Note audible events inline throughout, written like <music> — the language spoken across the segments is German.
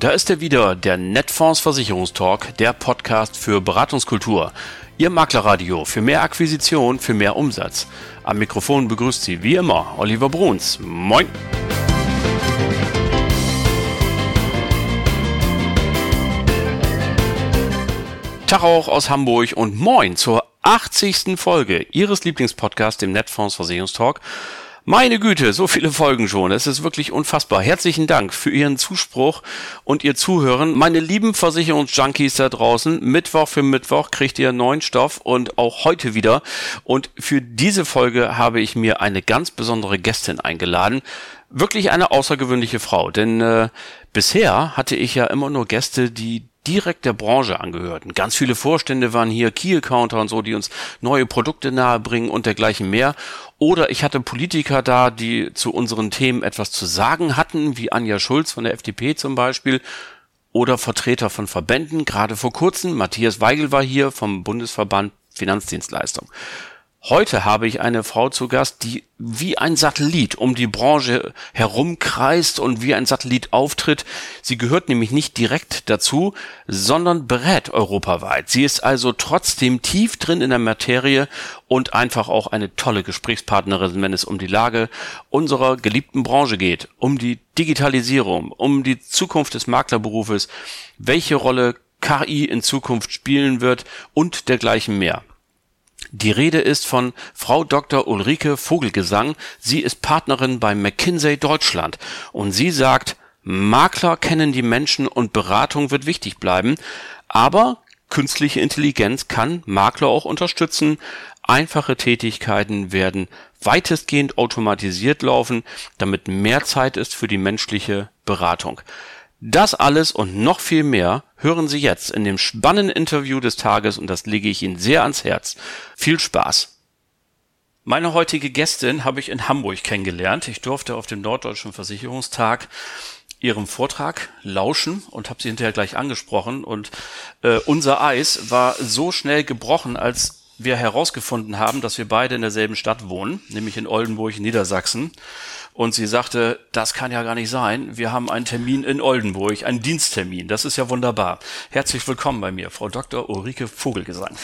Da ist er wieder, der Netfonds Versicherungstalk, der Podcast für Beratungskultur. Ihr Maklerradio für mehr Akquisition, für mehr Umsatz. Am Mikrofon begrüßt Sie wie immer Oliver Bruns. Moin! Tag auch aus Hamburg und moin zur 80. Folge Ihres Lieblingspodcasts, dem Netfonds Versicherungstalk. Meine Güte, so viele Folgen schon. Es ist wirklich unfassbar. Herzlichen Dank für Ihren Zuspruch und Ihr Zuhören. Meine lieben Versicherungsjunkies da draußen, Mittwoch für Mittwoch kriegt ihr neuen Stoff und auch heute wieder. Und für diese Folge habe ich mir eine ganz besondere Gästin eingeladen. Wirklich eine außergewöhnliche Frau, denn äh, bisher hatte ich ja immer nur Gäste, die direkt der Branche angehörten. Ganz viele Vorstände waren hier, Key-Counter und so, die uns neue Produkte nahebringen und dergleichen mehr. Oder ich hatte Politiker da, die zu unseren Themen etwas zu sagen hatten, wie Anja Schulz von der FDP zum Beispiel. Oder Vertreter von Verbänden, gerade vor kurzem. Matthias Weigel war hier vom Bundesverband Finanzdienstleistung. Heute habe ich eine Frau zu Gast, die wie ein Satellit um die Branche herumkreist und wie ein Satellit auftritt. Sie gehört nämlich nicht direkt dazu, sondern berät europaweit. Sie ist also trotzdem tief drin in der Materie und einfach auch eine tolle Gesprächspartnerin, wenn es um die Lage unserer geliebten Branche geht, um die Digitalisierung, um die Zukunft des Maklerberufes, welche Rolle KI in Zukunft spielen wird und dergleichen mehr. Die Rede ist von Frau Dr. Ulrike Vogelgesang. Sie ist Partnerin bei McKinsey Deutschland und sie sagt, Makler kennen die Menschen und Beratung wird wichtig bleiben, aber künstliche Intelligenz kann Makler auch unterstützen. Einfache Tätigkeiten werden weitestgehend automatisiert laufen, damit mehr Zeit ist für die menschliche Beratung. Das alles und noch viel mehr hören Sie jetzt in dem spannenden Interview des Tages und das lege ich Ihnen sehr ans Herz. Viel Spaß! Meine heutige Gästin habe ich in Hamburg kennengelernt. Ich durfte auf dem Norddeutschen Versicherungstag ihrem Vortrag lauschen und habe sie hinterher gleich angesprochen. Und äh, unser Eis war so schnell gebrochen, als wir herausgefunden haben, dass wir beide in derselben Stadt wohnen, nämlich in Oldenburg, Niedersachsen. Und sie sagte, das kann ja gar nicht sein. Wir haben einen Termin in Oldenburg, einen Diensttermin. Das ist ja wunderbar. Herzlich willkommen bei mir, Frau Dr. Ulrike Vogelgesang.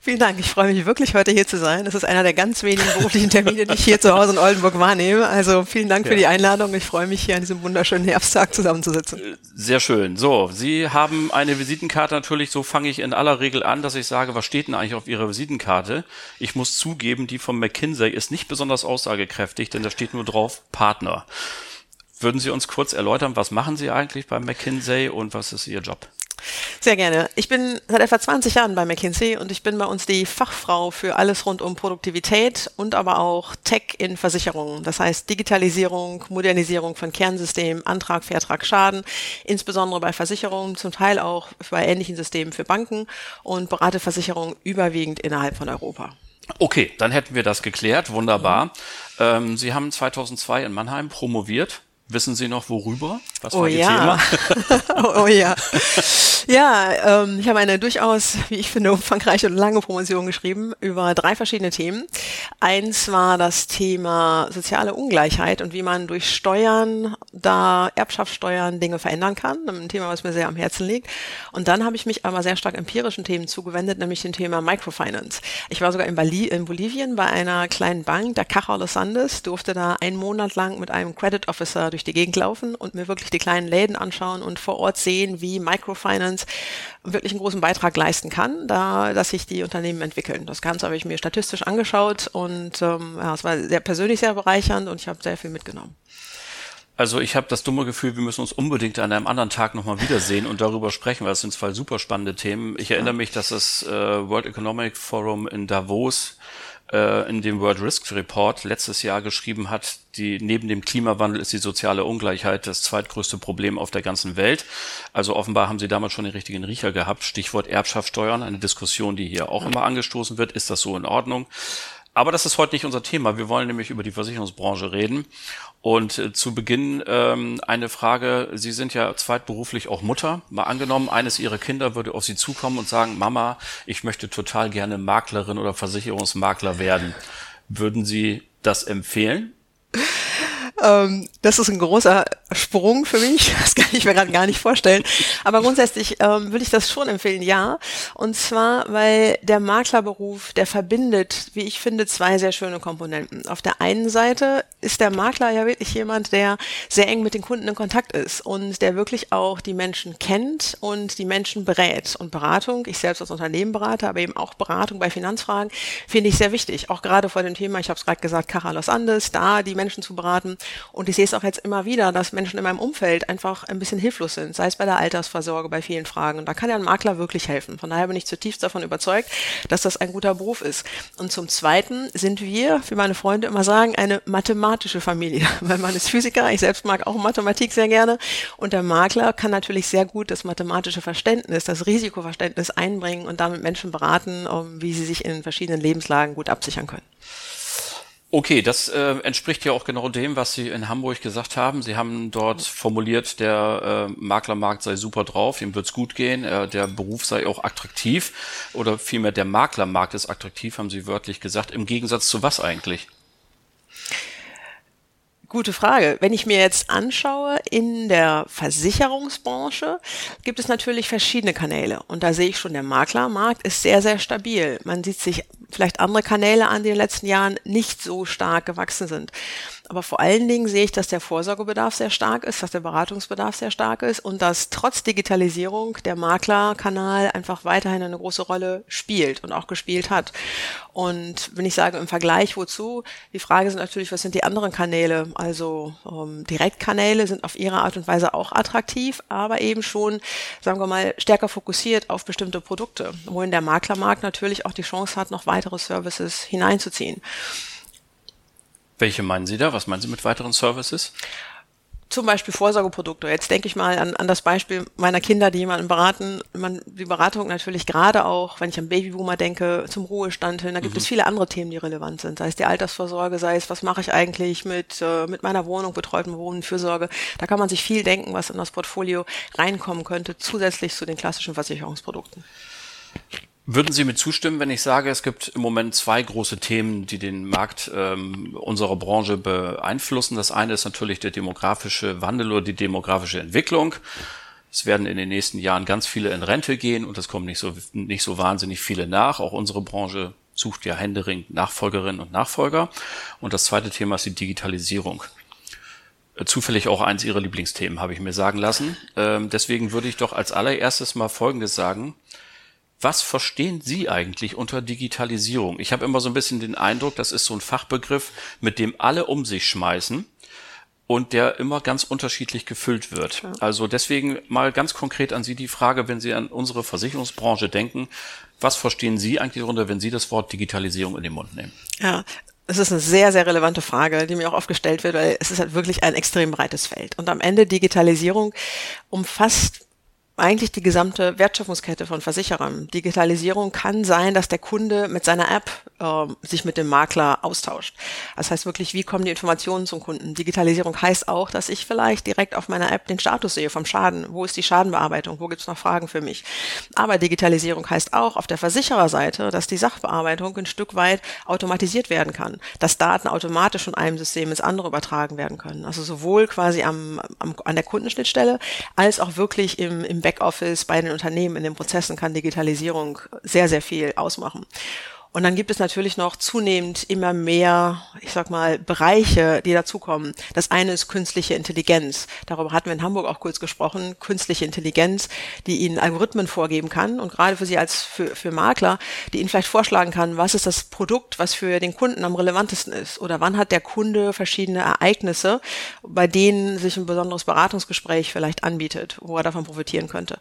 Vielen Dank. Ich freue mich wirklich, heute hier zu sein. Das ist einer der ganz wenigen beruflichen Termine, die ich hier zu Hause in Oldenburg wahrnehme. Also vielen Dank ja. für die Einladung. Ich freue mich, hier an diesem wunderschönen Herbsttag zusammenzusitzen. Sehr schön. So, Sie haben eine Visitenkarte natürlich. So fange ich in aller Regel an, dass ich sage, was steht denn eigentlich auf Ihrer Visitenkarte? Ich muss zugeben, die von McKinsey ist nicht besonders aussagekräftig, denn da steht nur drauf Partner. Würden Sie uns kurz erläutern, was machen Sie eigentlich bei McKinsey und was ist Ihr Job? Sehr gerne. Ich bin seit etwa 20 Jahren bei McKinsey und ich bin bei uns die Fachfrau für alles rund um Produktivität und aber auch Tech in Versicherungen. Das heißt Digitalisierung, Modernisierung von Kernsystemen, Antrag, Vertrag, Schaden, insbesondere bei Versicherungen, zum Teil auch bei ähnlichen Systemen für Banken und berate Versicherungen überwiegend innerhalb von Europa. Okay, dann hätten wir das geklärt. Wunderbar. Mhm. Ähm, Sie haben 2002 in Mannheim promoviert. Wissen Sie noch worüber? Was oh war Ihr ja. Thema? <laughs> oh, oh ja. Ja, ähm, ich habe eine durchaus, wie ich finde, umfangreiche und lange Promotion geschrieben über drei verschiedene Themen. Eins war das Thema soziale Ungleichheit und wie man durch Steuern, da Erbschaftssteuern Dinge verändern kann. Ein Thema, was mir sehr am Herzen liegt. Und dann habe ich mich aber sehr stark empirischen Themen zugewendet, nämlich dem Thema Microfinance. Ich war sogar in, Bali in Bolivien bei einer kleinen Bank, der Caja Los Andes, durfte da einen Monat lang mit einem Credit Officer durch die Gegend laufen und mir wirklich die kleinen Läden anschauen und vor Ort sehen, wie Microfinance wirklich einen großen Beitrag leisten kann, da dass sich die Unternehmen entwickeln. Das Ganze habe ich mir statistisch angeschaut und ähm, ja, es war sehr persönlich sehr bereichernd und ich habe sehr viel mitgenommen. Also ich habe das dumme Gefühl, wir müssen uns unbedingt an einem anderen Tag nochmal wiedersehen und darüber sprechen, weil es sind zwei super spannende Themen. Ich erinnere mich, dass das äh, World Economic Forum in Davos äh, in dem World Risk Report letztes Jahr geschrieben hat, die neben dem Klimawandel ist die soziale Ungleichheit das zweitgrößte Problem auf der ganzen Welt. Also offenbar haben sie damals schon den richtigen Riecher gehabt. Stichwort Erbschaftssteuern, eine Diskussion, die hier auch immer angestoßen wird. Ist das so in Ordnung? Aber das ist heute nicht unser Thema. Wir wollen nämlich über die Versicherungsbranche reden. Und äh, zu Beginn ähm, eine Frage. Sie sind ja zweitberuflich auch Mutter. Mal angenommen, eines Ihrer Kinder würde auf Sie zukommen und sagen, Mama, ich möchte total gerne Maklerin oder Versicherungsmakler werden. Würden Sie das empfehlen? Ähm, das ist ein großer Sprung für mich. <laughs> Das kann ich mir gerade gar nicht vorstellen. Aber grundsätzlich ähm, würde ich das schon empfehlen, ja. Und zwar, weil der Maklerberuf, der verbindet, wie ich finde, zwei sehr schöne Komponenten. Auf der einen Seite ist der Makler ja wirklich jemand, der sehr eng mit den Kunden in Kontakt ist und der wirklich auch die Menschen kennt und die Menschen berät. Und Beratung, ich selbst als Unternehmen berate, aber eben auch Beratung bei Finanzfragen, finde ich sehr wichtig. Auch gerade vor dem Thema, ich habe es gerade gesagt, Caja Andes, da die Menschen zu beraten. Und ich sehe es auch jetzt immer wieder, dass Menschen in meinem Umfeld einfach ein bisschen hilflos sind, sei es bei der Altersvorsorge, bei vielen Fragen. Und da kann ja ein Makler wirklich helfen. Von daher bin ich zutiefst davon überzeugt, dass das ein guter Beruf ist. Und zum Zweiten sind wir, wie meine Freunde immer sagen, eine mathematische Familie. <laughs> Weil man ist Physiker, ich selbst mag auch Mathematik sehr gerne. Und der Makler kann natürlich sehr gut das mathematische Verständnis, das Risikoverständnis einbringen und damit Menschen beraten, wie sie sich in verschiedenen Lebenslagen gut absichern können. Okay, das äh, entspricht ja auch genau dem, was Sie in Hamburg gesagt haben. Sie haben dort formuliert, der äh, Maklermarkt sei super drauf, ihm wird's gut gehen, äh, der Beruf sei auch attraktiv oder vielmehr der Maklermarkt ist attraktiv, haben Sie wörtlich gesagt. Im Gegensatz zu was eigentlich? Gute Frage. Wenn ich mir jetzt anschaue, in der Versicherungsbranche gibt es natürlich verschiedene Kanäle. Und da sehe ich schon, der Maklermarkt ist sehr, sehr stabil. Man sieht sich vielleicht andere Kanäle an, die in den letzten Jahren nicht so stark gewachsen sind. Aber vor allen Dingen sehe ich, dass der Vorsorgebedarf sehr stark ist, dass der Beratungsbedarf sehr stark ist und dass trotz Digitalisierung der Maklerkanal einfach weiterhin eine große Rolle spielt und auch gespielt hat. Und wenn ich sage im Vergleich wozu, die Frage ist natürlich, was sind die anderen Kanäle? Also ähm, Direktkanäle sind auf ihre Art und Weise auch attraktiv, aber eben schon, sagen wir mal, stärker fokussiert auf bestimmte Produkte, wohin der Maklermarkt natürlich auch die Chance hat, noch weitere Services hineinzuziehen. Welche meinen Sie da? Was meinen Sie mit weiteren Services? Zum Beispiel Vorsorgeprodukte. Jetzt denke ich mal an, an das Beispiel meiner Kinder, die jemanden beraten. Man, die Beratung natürlich gerade auch, wenn ich an Babyboomer denke, zum Ruhestand hin. Da gibt mhm. es viele andere Themen, die relevant sind. Sei es die Altersvorsorge, sei es, was mache ich eigentlich mit, äh, mit meiner Wohnung, betreuten Wohnen, Fürsorge. Da kann man sich viel denken, was in das Portfolio reinkommen könnte, zusätzlich zu den klassischen Versicherungsprodukten. Würden Sie mir zustimmen, wenn ich sage, es gibt im Moment zwei große Themen, die den Markt ähm, unserer Branche beeinflussen? Das eine ist natürlich der demografische Wandel oder die demografische Entwicklung. Es werden in den nächsten Jahren ganz viele in Rente gehen und es kommen nicht so, nicht so wahnsinnig viele nach. Auch unsere Branche sucht ja händeringend Nachfolgerinnen und Nachfolger. Und das zweite Thema ist die Digitalisierung äh, zufällig auch eins Ihrer Lieblingsthemen, habe ich mir sagen lassen. Ähm, deswegen würde ich doch als allererstes mal Folgendes sagen. Was verstehen Sie eigentlich unter Digitalisierung? Ich habe immer so ein bisschen den Eindruck, das ist so ein Fachbegriff, mit dem alle um sich schmeißen und der immer ganz unterschiedlich gefüllt wird. Ja. Also deswegen mal ganz konkret an Sie die Frage, wenn Sie an unsere Versicherungsbranche denken, was verstehen Sie eigentlich darunter, wenn Sie das Wort Digitalisierung in den Mund nehmen? Ja, es ist eine sehr, sehr relevante Frage, die mir auch oft gestellt wird, weil es ist halt wirklich ein extrem breites Feld. Und am Ende Digitalisierung umfasst eigentlich die gesamte Wertschöpfungskette von Versicherern. Digitalisierung kann sein, dass der Kunde mit seiner App äh, sich mit dem Makler austauscht. Das heißt wirklich, wie kommen die Informationen zum Kunden? Digitalisierung heißt auch, dass ich vielleicht direkt auf meiner App den Status sehe vom Schaden. Wo ist die Schadenbearbeitung? Wo gibt es noch Fragen für mich? Aber Digitalisierung heißt auch auf der Versichererseite, dass die Sachbearbeitung ein Stück weit automatisiert werden kann, dass Daten automatisch von einem System ins andere übertragen werden können. Also sowohl quasi am, am an der Kundenschnittstelle als auch wirklich im, im Backoffice bei den Unternehmen in den Prozessen kann Digitalisierung sehr, sehr viel ausmachen. Und dann gibt es natürlich noch zunehmend immer mehr, ich sag mal, Bereiche, die dazukommen. Das eine ist künstliche Intelligenz. Darüber hatten wir in Hamburg auch kurz gesprochen. Künstliche Intelligenz, die Ihnen Algorithmen vorgeben kann und gerade für Sie als für, für Makler, die Ihnen vielleicht vorschlagen kann, was ist das Produkt, was für den Kunden am relevantesten ist oder wann hat der Kunde verschiedene Ereignisse, bei denen sich ein besonderes Beratungsgespräch vielleicht anbietet, wo er davon profitieren könnte.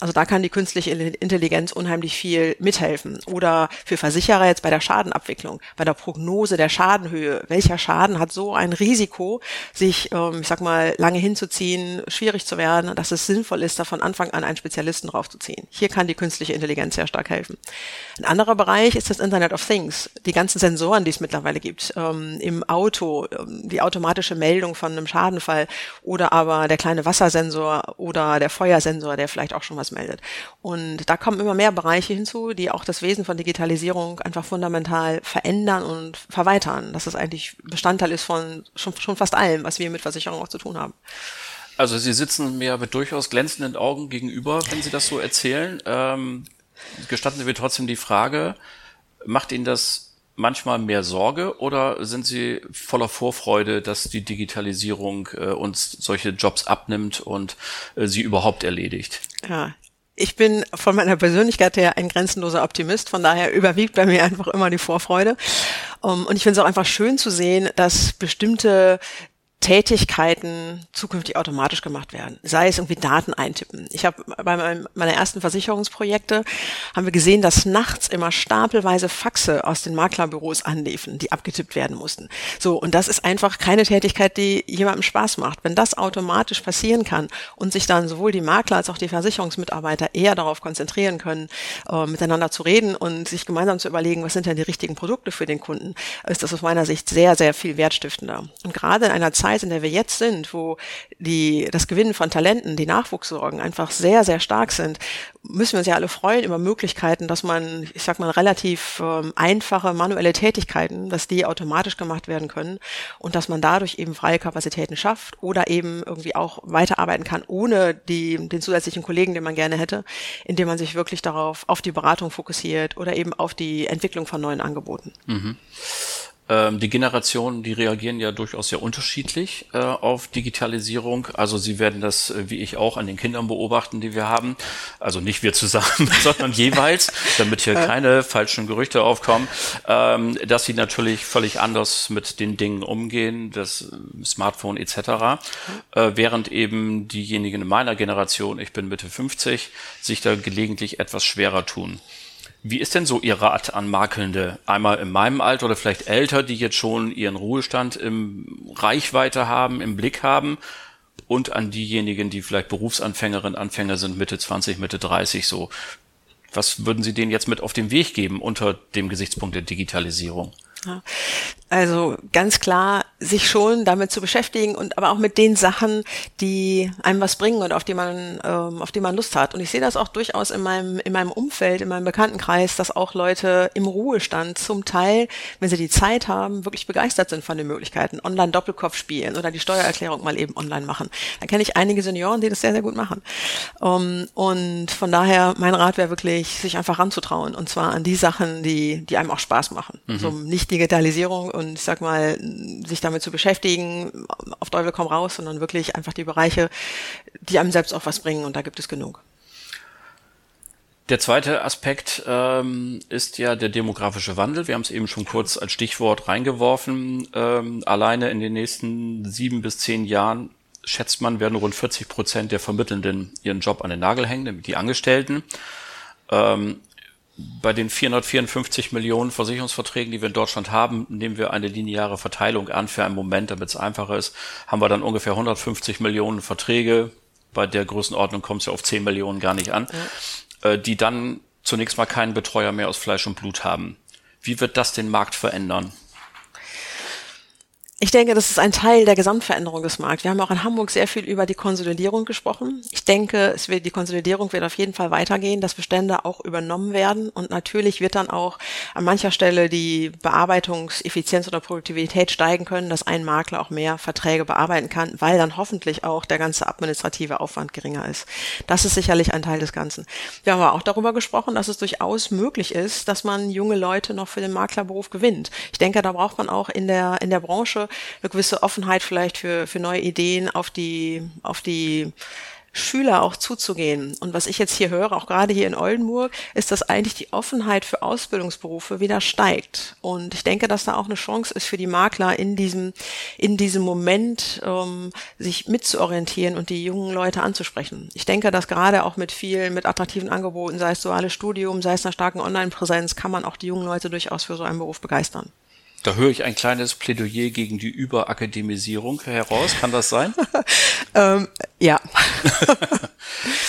Also da kann die künstliche Intelligenz unheimlich viel mithelfen oder für Versicherungen sicherer jetzt bei der Schadenabwicklung, bei der Prognose der Schadenhöhe. Welcher Schaden hat so ein Risiko, sich, ähm, ich sag mal, lange hinzuziehen, schwierig zu werden, dass es sinnvoll ist, da von Anfang an einen Spezialisten draufzuziehen. Hier kann die künstliche Intelligenz sehr stark helfen. Ein anderer Bereich ist das Internet of Things. Die ganzen Sensoren, die es mittlerweile gibt, ähm, im Auto, ähm, die automatische Meldung von einem Schadenfall oder aber der kleine Wassersensor oder der Feuersensor, der vielleicht auch schon was meldet. Und da kommen immer mehr Bereiche hinzu, die auch das Wesen von Digitalisierung einfach fundamental verändern und verweitern, dass es eigentlich Bestandteil ist von schon, schon fast allem, was wir mit Versicherung auch zu tun haben. Also Sie sitzen mir mit durchaus glänzenden Augen gegenüber, wenn Sie das so erzählen. Ähm, gestatten Sie mir trotzdem die Frage, macht Ihnen das manchmal mehr Sorge oder sind Sie voller Vorfreude, dass die Digitalisierung äh, uns solche Jobs abnimmt und äh, sie überhaupt erledigt? Ja, ich bin von meiner Persönlichkeit her ein grenzenloser Optimist, von daher überwiegt bei mir einfach immer die Vorfreude. Um, und ich finde es auch einfach schön zu sehen, dass bestimmte Tätigkeiten zukünftig automatisch gemacht werden. Sei es irgendwie Daten eintippen. Ich habe bei meinem, meiner ersten Versicherungsprojekte haben wir gesehen, dass nachts immer stapelweise Faxe aus den Maklerbüros anliefen, die abgetippt werden mussten. So, und das ist einfach keine Tätigkeit, die jemandem Spaß macht. Wenn das automatisch passieren kann und sich dann sowohl die Makler als auch die Versicherungsmitarbeiter eher darauf konzentrieren können, äh, miteinander zu reden und sich gemeinsam zu überlegen, was sind denn die richtigen Produkte für den Kunden, ist das aus meiner Sicht sehr, sehr viel wertstiftender. Und gerade in einer Zeit, Zeit, in der wir jetzt sind, wo die, das Gewinnen von Talenten, die Nachwuchssorgen einfach sehr, sehr stark sind, müssen wir uns ja alle freuen über Möglichkeiten, dass man, ich sag mal, relativ ähm, einfache manuelle Tätigkeiten, dass die automatisch gemacht werden können und dass man dadurch eben freie Kapazitäten schafft oder eben irgendwie auch weiterarbeiten kann, ohne die, den zusätzlichen Kollegen, den man gerne hätte, indem man sich wirklich darauf, auf die Beratung fokussiert oder eben auf die Entwicklung von neuen Angeboten. Mhm. Ähm, die Generationen, die reagieren ja durchaus sehr unterschiedlich äh, auf Digitalisierung. Also sie werden das, äh, wie ich auch, an den Kindern beobachten, die wir haben. Also nicht wir zusammen, <laughs> sondern jeweils, damit hier keine falschen Gerüchte aufkommen, ähm, dass sie natürlich völlig anders mit den Dingen umgehen, das äh, Smartphone etc. Äh, während eben diejenigen in meiner Generation, ich bin Mitte 50, sich da gelegentlich etwas schwerer tun. Wie ist denn so Ihr Rat an Makelnde? Einmal in meinem Alter oder vielleicht älter, die jetzt schon ihren Ruhestand im Reichweite haben, im Blick haben und an diejenigen, die vielleicht Berufsanfängerinnen, Anfänger sind, Mitte 20, Mitte 30 so. Was würden Sie denen jetzt mit auf den Weg geben unter dem Gesichtspunkt der Digitalisierung? Ja. Also ganz klar, sich schon damit zu beschäftigen und aber auch mit den Sachen, die einem was bringen und auf die man, ähm, auf die man Lust hat. Und ich sehe das auch durchaus in meinem, in meinem Umfeld, in meinem Bekanntenkreis, dass auch Leute im Ruhestand zum Teil, wenn sie die Zeit haben, wirklich begeistert sind von den Möglichkeiten. Online-Doppelkopf spielen oder die Steuererklärung mal eben online machen. Da kenne ich einige Senioren, die das sehr, sehr gut machen. Ähm, und von daher, mein Rat wäre wirklich, sich einfach ranzutrauen. Und zwar an die Sachen, die, die einem auch Spaß machen. Mhm. So nicht Digitalisierung und ich sag mal, sich damit zu beschäftigen, auf Teufel komm raus, sondern wirklich einfach die Bereiche, die einem selbst auch was bringen und da gibt es genug. Der zweite Aspekt ähm, ist ja der demografische Wandel. Wir haben es eben schon kurz als Stichwort reingeworfen. Ähm, alleine in den nächsten sieben bis zehn Jahren schätzt man, werden rund 40 Prozent der Vermittelnden ihren Job an den Nagel hängen, nämlich die Angestellten. Ähm, bei den 454 Millionen Versicherungsverträgen, die wir in Deutschland haben, nehmen wir eine lineare Verteilung an für einen Moment, damit es einfacher ist, haben wir dann ungefähr 150 Millionen Verträge. Bei der Größenordnung kommt es ja auf 10 Millionen gar nicht an, ja. Äh, die dann zunächst mal keinen Betreuer mehr aus Fleisch und Blut haben. Wie wird das den Markt verändern? Ich denke, das ist ein Teil der Gesamtveränderung des Marktes. Wir haben auch in Hamburg sehr viel über die Konsolidierung gesprochen. Ich denke, es wird, die Konsolidierung wird auf jeden Fall weitergehen, dass Bestände auch übernommen werden. Und natürlich wird dann auch an mancher Stelle die Bearbeitungseffizienz oder Produktivität steigen können, dass ein Makler auch mehr Verträge bearbeiten kann, weil dann hoffentlich auch der ganze administrative Aufwand geringer ist. Das ist sicherlich ein Teil des Ganzen. Wir haben aber auch darüber gesprochen, dass es durchaus möglich ist, dass man junge Leute noch für den Maklerberuf gewinnt. Ich denke, da braucht man auch in der, in der Branche eine gewisse Offenheit vielleicht für, für neue Ideen auf die, auf die Schüler auch zuzugehen. Und was ich jetzt hier höre, auch gerade hier in Oldenburg, ist, dass eigentlich die Offenheit für Ausbildungsberufe wieder steigt. Und ich denke, dass da auch eine Chance ist für die Makler in diesem, in diesem Moment, ähm, sich mitzuorientieren und die jungen Leute anzusprechen. Ich denke, dass gerade auch mit vielen, mit attraktiven Angeboten, sei es duales Studium, sei es einer starken Online-Präsenz, kann man auch die jungen Leute durchaus für so einen Beruf begeistern. Da höre ich ein kleines Plädoyer gegen die Überakademisierung heraus. Kann das sein? <laughs> ähm, Ja. <laughs>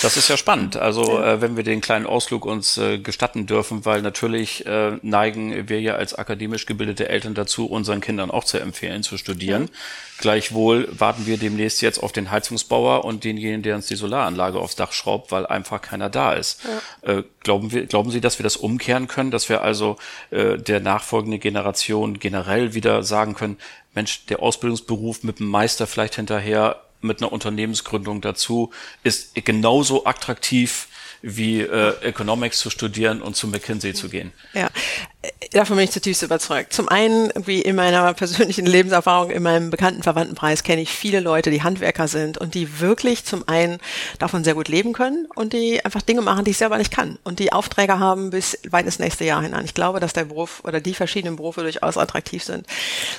das ist ja spannend. Also äh, wenn wir den kleinen Ausflug uns äh, gestatten dürfen, weil natürlich äh, neigen wir ja als akademisch gebildete Eltern dazu, unseren Kindern auch zu empfehlen, zu studieren. Ja. Gleichwohl warten wir demnächst jetzt auf den Heizungsbauer und denjenigen, der uns die Solaranlage aufs Dach schraubt, weil einfach keiner da ist. Ja. Äh, glauben, wir, glauben Sie, dass wir das umkehren können, dass wir also äh, der nachfolgenden Generation generell wieder sagen können, Mensch, der Ausbildungsberuf mit dem Meister vielleicht hinterher mit einer Unternehmensgründung dazu ist genauso attraktiv wie äh, Economics zu studieren und zu McKinsey zu gehen. Ja, davon bin ich zutiefst überzeugt. Zum einen, wie in meiner <laughs> persönlichen Lebenserfahrung, in meinem bekannten Verwandtenpreis kenne ich viele Leute, die Handwerker sind und die wirklich zum einen davon sehr gut leben können und die einfach Dinge machen, die ich selber nicht kann und die Aufträge haben bis weit ins nächste Jahr hinein. Ich glaube, dass der Beruf oder die verschiedenen Berufe durchaus attraktiv sind.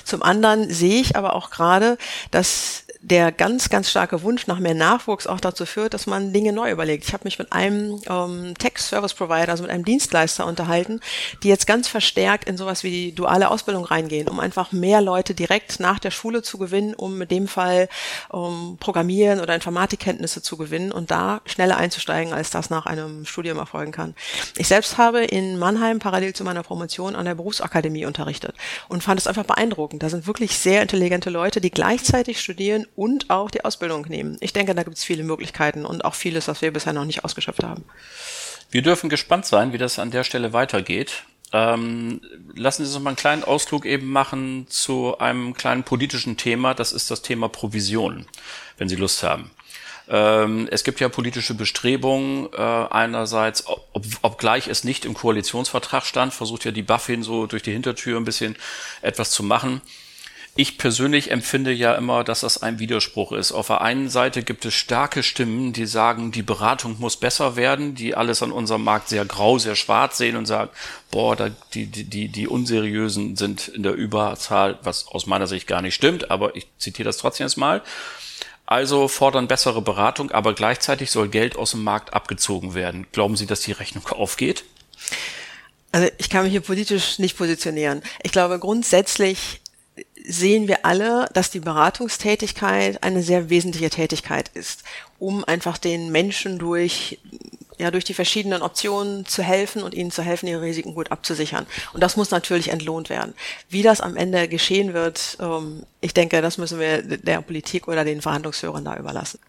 Zum anderen sehe ich aber auch gerade, dass der ganz, ganz starke Wunsch nach mehr Nachwuchs auch dazu führt, dass man Dinge neu überlegt. Ich habe mich mit einem ähm, Tech-Service-Provider, also mit einem Dienstleister unterhalten, die jetzt ganz verstärkt in sowas wie die duale Ausbildung reingehen, um einfach mehr Leute direkt nach der Schule zu gewinnen, um in dem Fall um Programmieren oder Informatikkenntnisse zu gewinnen und da schneller einzusteigen, als das nach einem Studium erfolgen kann. Ich selbst habe in Mannheim parallel zu meiner Promotion an der Berufsakademie unterrichtet und fand es einfach beeindruckend. Da sind wirklich sehr intelligente Leute, die gleichzeitig studieren und auch die Ausbildung nehmen. Ich denke, da gibt es viele Möglichkeiten und auch vieles, was wir bisher noch nicht ausgeschöpft haben. Wir dürfen gespannt sein, wie das an der Stelle weitergeht. Ähm, lassen Sie uns mal einen kleinen Ausflug eben machen zu einem kleinen politischen Thema. Das ist das Thema Provision, wenn Sie Lust haben. Ähm, es gibt ja politische Bestrebungen. Äh, einerseits, ob, obgleich es nicht im Koalitionsvertrag stand, versucht ja die Buffin so durch die Hintertür ein bisschen etwas zu machen. Ich persönlich empfinde ja immer, dass das ein Widerspruch ist. Auf der einen Seite gibt es starke Stimmen, die sagen, die Beratung muss besser werden, die alles an unserem Markt sehr grau, sehr schwarz sehen und sagen, boah, da, die, die, die, die Unseriösen sind in der Überzahl, was aus meiner Sicht gar nicht stimmt, aber ich zitiere das trotzdem jetzt mal. Also fordern bessere Beratung, aber gleichzeitig soll Geld aus dem Markt abgezogen werden. Glauben Sie, dass die Rechnung <laughs> aufgeht? Also ich kann mich hier politisch nicht positionieren. Ich glaube grundsätzlich sehen wir alle, dass die Beratungstätigkeit eine sehr wesentliche Tätigkeit ist, um einfach den Menschen durch ja, durch die verschiedenen Optionen zu helfen und ihnen zu helfen, ihre Risiken gut abzusichern. Und das muss natürlich entlohnt werden. Wie das am Ende geschehen wird, ähm, ich denke, das müssen wir der Politik oder den Verhandlungsführern da überlassen.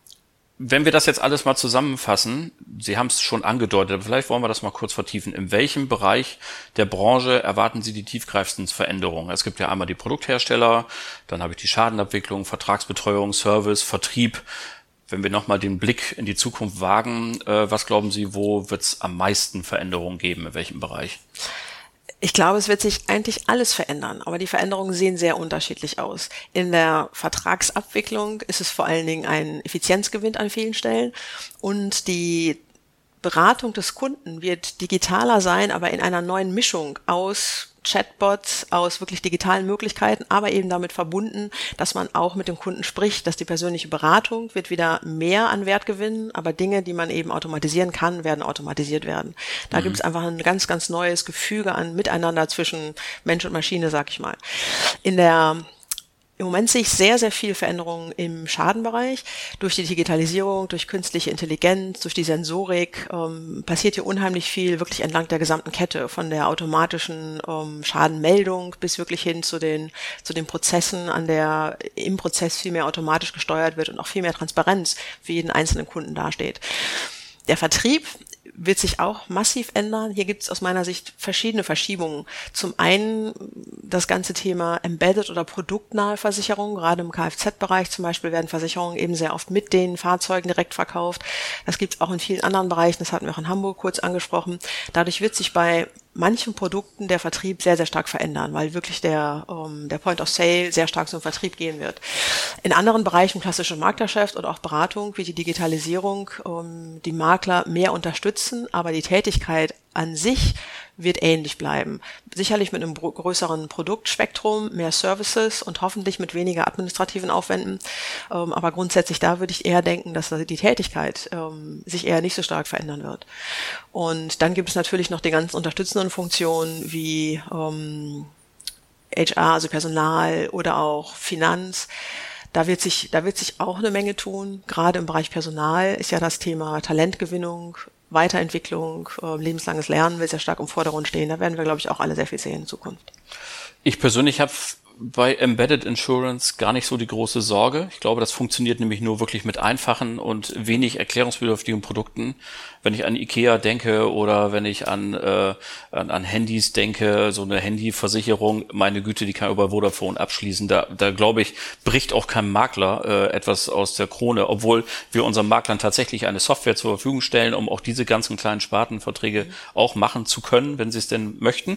Wenn wir das jetzt alles mal zusammenfassen, Sie haben es schon angedeutet, aber vielleicht wollen wir das mal kurz vertiefen. In welchem Bereich der Branche erwarten Sie die tiefgreifendsten Veränderungen? Es gibt ja einmal die Produkthersteller, dann habe ich die Schadenabwicklung, Vertragsbetreuung, Service, Vertrieb. Wenn wir nochmal den Blick in die Zukunft wagen, äh, was glauben Sie, wo wird es am meisten Veränderungen geben, in welchem Bereich? Ich glaube, es wird sich eigentlich alles verändern, aber die Veränderungen sehen sehr unterschiedlich aus. In der Vertragsabwicklung ist es vor allen Dingen ein Effizienzgewinn an vielen Stellen und die Beratung des Kunden wird digitaler sein, aber in einer neuen Mischung aus Chatbots, aus wirklich digitalen Möglichkeiten, aber eben damit verbunden, dass man auch mit dem Kunden spricht, dass die persönliche Beratung wird wieder mehr an Wert gewinnen, aber Dinge, die man eben automatisieren kann, werden automatisiert werden. Da mhm. gibt es einfach ein ganz, ganz neues Gefüge an Miteinander zwischen Mensch und Maschine, sag ich mal. In der im Moment sehe ich sehr, sehr viel Veränderungen im Schadenbereich. Durch die Digitalisierung, durch künstliche Intelligenz, durch die Sensorik ähm, passiert hier unheimlich viel wirklich entlang der gesamten Kette, von der automatischen ähm, Schadenmeldung bis wirklich hin zu den, zu den Prozessen, an der im Prozess viel mehr automatisch gesteuert wird und auch viel mehr Transparenz für jeden einzelnen Kunden dasteht. Der Vertrieb wird sich auch massiv ändern. Hier gibt es aus meiner Sicht verschiedene Verschiebungen. Zum einen das ganze Thema Embedded oder produktnahe Versicherung. Gerade im Kfz-Bereich zum Beispiel werden Versicherungen eben sehr oft mit den Fahrzeugen direkt verkauft. Das gibt es auch in vielen anderen Bereichen. Das hatten wir auch in Hamburg kurz angesprochen. Dadurch wird sich bei manchen Produkten der Vertrieb sehr, sehr stark verändern, weil wirklich der, ähm, der Point of Sale sehr stark zum Vertrieb gehen wird. In anderen Bereichen, klassisches Marktgeschäft oder auch Beratung, wie die Digitalisierung, ähm, die Makler mehr unterstützen, aber die Tätigkeit an sich wird ähnlich bleiben. Sicherlich mit einem größeren Produktspektrum, mehr Services und hoffentlich mit weniger administrativen Aufwänden. Ähm, aber grundsätzlich da würde ich eher denken, dass die Tätigkeit ähm, sich eher nicht so stark verändern wird. Und dann gibt es natürlich noch die ganzen unterstützenden Funktionen wie ähm, HR, also Personal oder auch Finanz da wird sich, da wird sich auch eine Menge tun. Gerade im Bereich Personal ist ja das Thema Talentgewinnung, Weiterentwicklung, äh, lebenslanges Lernen will sehr stark im Vordergrund stehen. Da werden wir, glaube ich, auch alle sehr viel sehen in Zukunft. Ich persönlich habe bei Embedded Insurance gar nicht so die große Sorge. Ich glaube, das funktioniert nämlich nur wirklich mit einfachen und wenig erklärungsbedürftigen Produkten. Wenn ich an Ikea denke oder wenn ich an, äh, an, an Handys denke, so eine Handyversicherung, meine Güte, die kann über Vodafone abschließen. Da, da glaube ich, bricht auch kein Makler äh, etwas aus der Krone, obwohl wir unseren Maklern tatsächlich eine Software zur Verfügung stellen, um auch diese ganzen kleinen Spartenverträge auch machen zu können, wenn sie es denn möchten.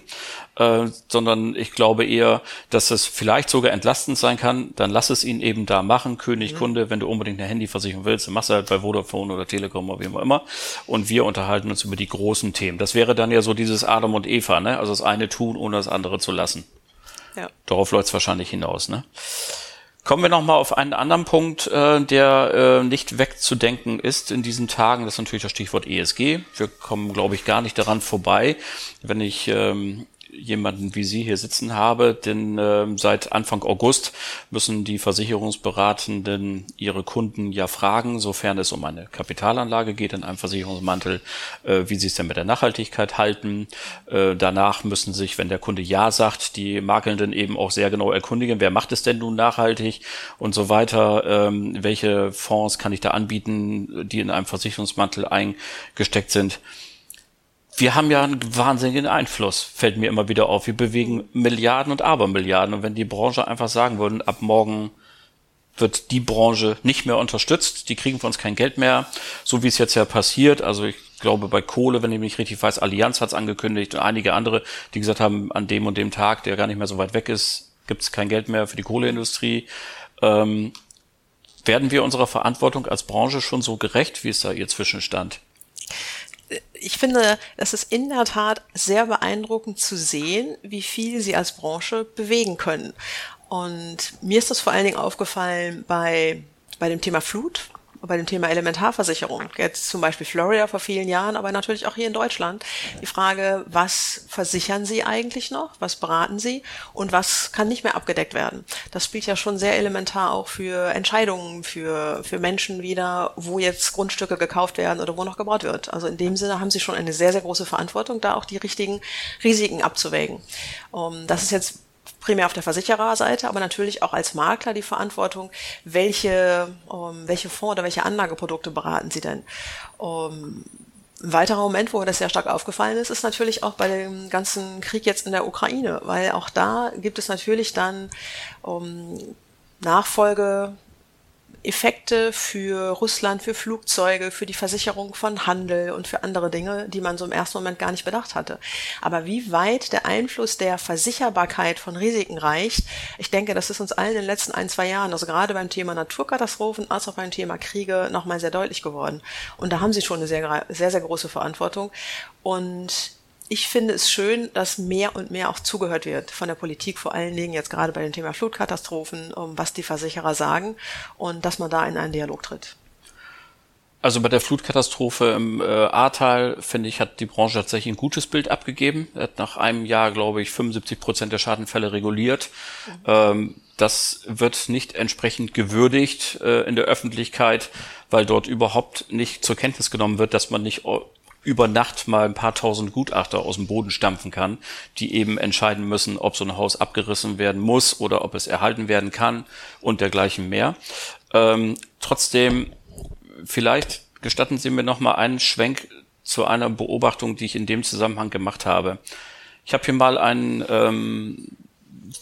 Äh, sondern ich glaube eher, dass es vielleicht sogar entlastend sein kann, dann lass es ihn eben da machen, König, mhm. Kunde, wenn du unbedingt eine Handyversicherung willst, dann machst du halt bei Vodafone oder Telekom oder wie immer. Und wir unterhalten uns über die großen Themen. Das wäre dann ja so dieses Adam und Eva, ne? Also das eine tun, ohne das andere zu lassen. Ja. Darauf läuft es wahrscheinlich hinaus, ne? Kommen wir nochmal auf einen anderen Punkt, äh, der äh, nicht wegzudenken ist in diesen Tagen. Das ist natürlich das Stichwort ESG. Wir kommen, glaube ich, gar nicht daran vorbei. Wenn ich ähm, jemanden wie Sie hier sitzen habe, denn äh, seit Anfang August müssen die Versicherungsberatenden ihre Kunden ja fragen, sofern es um eine Kapitalanlage geht in einem Versicherungsmantel, äh, wie sie es denn mit der Nachhaltigkeit halten. Äh, danach müssen sich, wenn der Kunde Ja sagt, die Makelnden eben auch sehr genau erkundigen, wer macht es denn nun nachhaltig und so weiter, ähm, welche Fonds kann ich da anbieten, die in einem Versicherungsmantel eingesteckt sind wir haben ja einen wahnsinnigen Einfluss, fällt mir immer wieder auf. Wir bewegen Milliarden und Abermilliarden. Und wenn die Branche einfach sagen würden, ab morgen wird die Branche nicht mehr unterstützt, die kriegen von uns kein Geld mehr, so wie es jetzt ja passiert. Also ich glaube bei Kohle, wenn ich mich richtig weiß, Allianz hat es angekündigt und einige andere, die gesagt haben, an dem und dem Tag, der gar nicht mehr so weit weg ist, gibt es kein Geld mehr für die Kohleindustrie. Ähm, werden wir unserer Verantwortung als Branche schon so gerecht, wie ist da Ihr Zwischenstand? Ich finde, es ist in der Tat sehr beeindruckend zu sehen, wie viel sie als Branche bewegen können. Und mir ist das vor allen Dingen aufgefallen bei, bei dem Thema Flut bei dem Thema Elementarversicherung, jetzt zum Beispiel Florida vor vielen Jahren, aber natürlich auch hier in Deutschland, die Frage, was versichern Sie eigentlich noch, was beraten Sie und was kann nicht mehr abgedeckt werden. Das spielt ja schon sehr elementar auch für Entscheidungen für, für Menschen wieder, wo jetzt Grundstücke gekauft werden oder wo noch gebaut wird. Also in dem Sinne haben Sie schon eine sehr, sehr große Verantwortung, da auch die richtigen Risiken abzuwägen. Um, das ist jetzt primär auf der Versichererseite, aber natürlich auch als Makler die Verantwortung, welche, ähm, welche Fonds oder welche Anlageprodukte beraten Sie denn? Um, ein weiterer Moment, wo das sehr stark aufgefallen ist, ist natürlich auch bei dem ganzen Krieg jetzt in der Ukraine, weil auch da gibt es natürlich dann um, Nachfolge Effekte für Russland, für Flugzeuge, für die Versicherung von Handel und für andere Dinge, die man so im ersten Moment gar nicht bedacht hatte. Aber wie weit der Einfluss der Versicherbarkeit von Risiken reicht, ich denke, das ist uns allen in den letzten ein, zwei Jahren, also gerade beim Thema Naturkatastrophen als auch beim Thema Kriege, nochmal sehr deutlich geworden. Und da haben sie schon eine sehr, sehr, sehr große Verantwortung. Und ich finde es schön, dass mehr und mehr auch zugehört wird von der Politik, vor allen Dingen jetzt gerade bei dem Thema Flutkatastrophen, um was die Versicherer sagen und dass man da in einen Dialog tritt. Also bei der Flutkatastrophe im äh, Ahrtal, finde ich, hat die Branche tatsächlich ein gutes Bild abgegeben. Er hat nach einem Jahr, glaube ich, 75 Prozent der Schadenfälle reguliert. Mhm. Ähm, das wird nicht entsprechend gewürdigt äh, in der Öffentlichkeit, weil dort überhaupt nicht zur Kenntnis genommen wird, dass man nicht über Nacht mal ein paar tausend Gutachter aus dem Boden stampfen kann, die eben entscheiden müssen, ob so ein Haus abgerissen werden muss oder ob es erhalten werden kann und dergleichen mehr. Ähm, trotzdem, vielleicht gestatten Sie mir noch mal einen Schwenk zu einer Beobachtung, die ich in dem Zusammenhang gemacht habe. Ich habe hier mal einen ähm,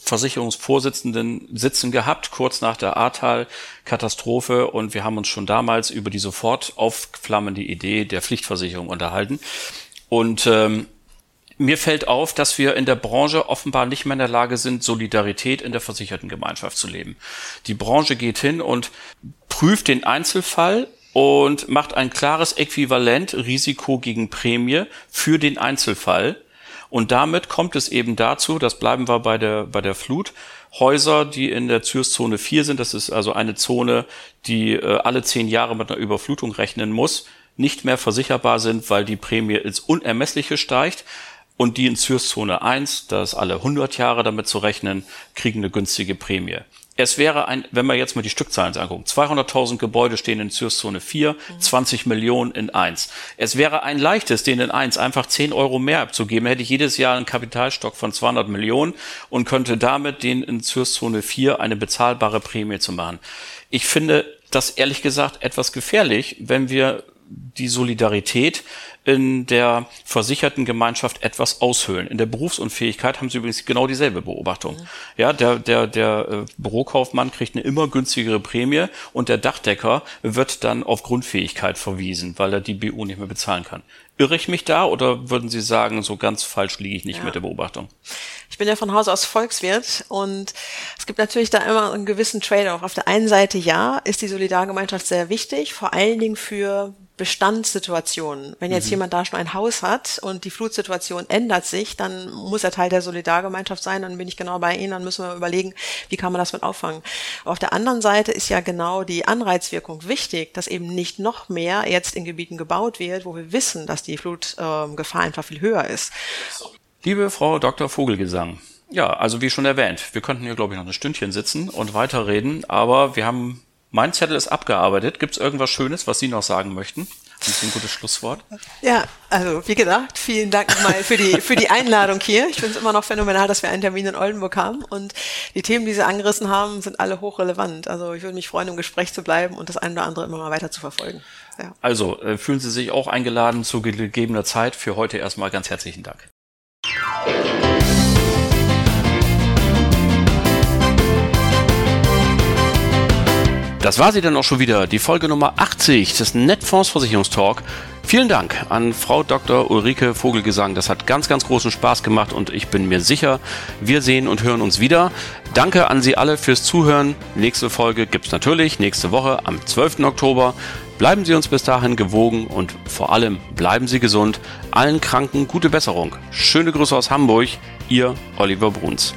Versicherungsvorsitzenden sitzen gehabt, kurz nach der Ahrtal-Katastrophe. Und wir haben uns schon damals über die sofort aufflammende Idee der Pflichtversicherung unterhalten. Und ähm, mir fällt auf, dass wir in der Branche offenbar nicht mehr in der Lage sind, Solidarität in der versicherten Gemeinschaft zu leben. Die Branche geht hin und prüft den Einzelfall und macht ein klares Äquivalent Risiko gegen Prämie für den Einzelfall und damit kommt es eben dazu, das bleiben wir bei der, bei der Flut, Häuser, die in der Zürszone 4 sind, das ist also eine Zone, die äh, alle zehn Jahre mit einer Überflutung rechnen muss, nicht mehr versicherbar sind, weil die Prämie ins Unermessliche steigt. Und die in Zürszone 1, da ist alle 100 Jahre damit zu rechnen, kriegen eine günstige Prämie. Es wäre ein, wenn wir jetzt mal die Stückzahlen angucken, 200.000 Gebäude stehen in Zürszone 4, mhm. 20 Millionen in 1. Es wäre ein leichtes, denen in 1 einfach 10 Euro mehr abzugeben, hätte ich jedes Jahr einen Kapitalstock von 200 Millionen und könnte damit den in Zürszone 4 eine bezahlbare Prämie zu machen. Ich finde das ehrlich gesagt etwas gefährlich, wenn wir die Solidarität in der versicherten Gemeinschaft etwas aushöhlen. In der Berufsunfähigkeit haben sie übrigens genau dieselbe Beobachtung. Ja, der, der, der äh, Bürokaufmann kriegt eine immer günstigere Prämie und der Dachdecker wird dann auf Grundfähigkeit verwiesen, weil er die BU nicht mehr bezahlen kann. Irre ich mich da oder würden Sie sagen, so ganz falsch liege ich nicht ja. mit der Beobachtung? Ich bin ja von Haus aus Volkswirt und es gibt natürlich da immer einen gewissen Trade-off. Auf der einen Seite ja, ist die Solidargemeinschaft sehr wichtig, vor allen Dingen für Bestandssituationen. Wenn jetzt mhm. jemand da schon ein Haus hat und die Flutsituation ändert sich, dann muss er Teil der Solidargemeinschaft sein, dann bin ich genau bei Ihnen, dann müssen wir überlegen, wie kann man das mit auffangen. Auf der anderen Seite ist ja genau die Anreizwirkung wichtig, dass eben nicht noch mehr jetzt in Gebieten gebaut wird, wo wir wissen, dass die Flutgefahr äh, einfach viel höher ist. Liebe Frau Dr. Vogelgesang, ja, also wie schon erwähnt, wir könnten hier, glaube ich, noch ein Stündchen sitzen und weiterreden, aber wir haben mein Zettel ist abgearbeitet. Gibt es irgendwas Schönes, was Sie noch sagen möchten? Das ist ein gutes Schlusswort. Ja, also wie gesagt, vielen Dank mal für die, für die Einladung hier. Ich finde es immer noch phänomenal, dass wir einen Termin in Oldenburg haben und die Themen, die Sie angerissen haben, sind alle hochrelevant. Also ich würde mich freuen, im Gespräch zu bleiben und das eine oder andere immer mal weiter zu verfolgen. Ja. Also äh, fühlen Sie sich auch eingeladen zu gegebener Zeit. Für heute erstmal ganz herzlichen Dank. Das war sie dann auch schon wieder, die Folge Nummer 80 des Netfonds Versicherungstalk. Vielen Dank an Frau Dr. Ulrike Vogelgesang. Das hat ganz, ganz großen Spaß gemacht und ich bin mir sicher, wir sehen und hören uns wieder. Danke an Sie alle fürs Zuhören. Nächste Folge gibt es natürlich nächste Woche am 12. Oktober. Bleiben Sie uns bis dahin gewogen und vor allem bleiben Sie gesund. Allen Kranken gute Besserung. Schöne Grüße aus Hamburg. Ihr Oliver Bruns.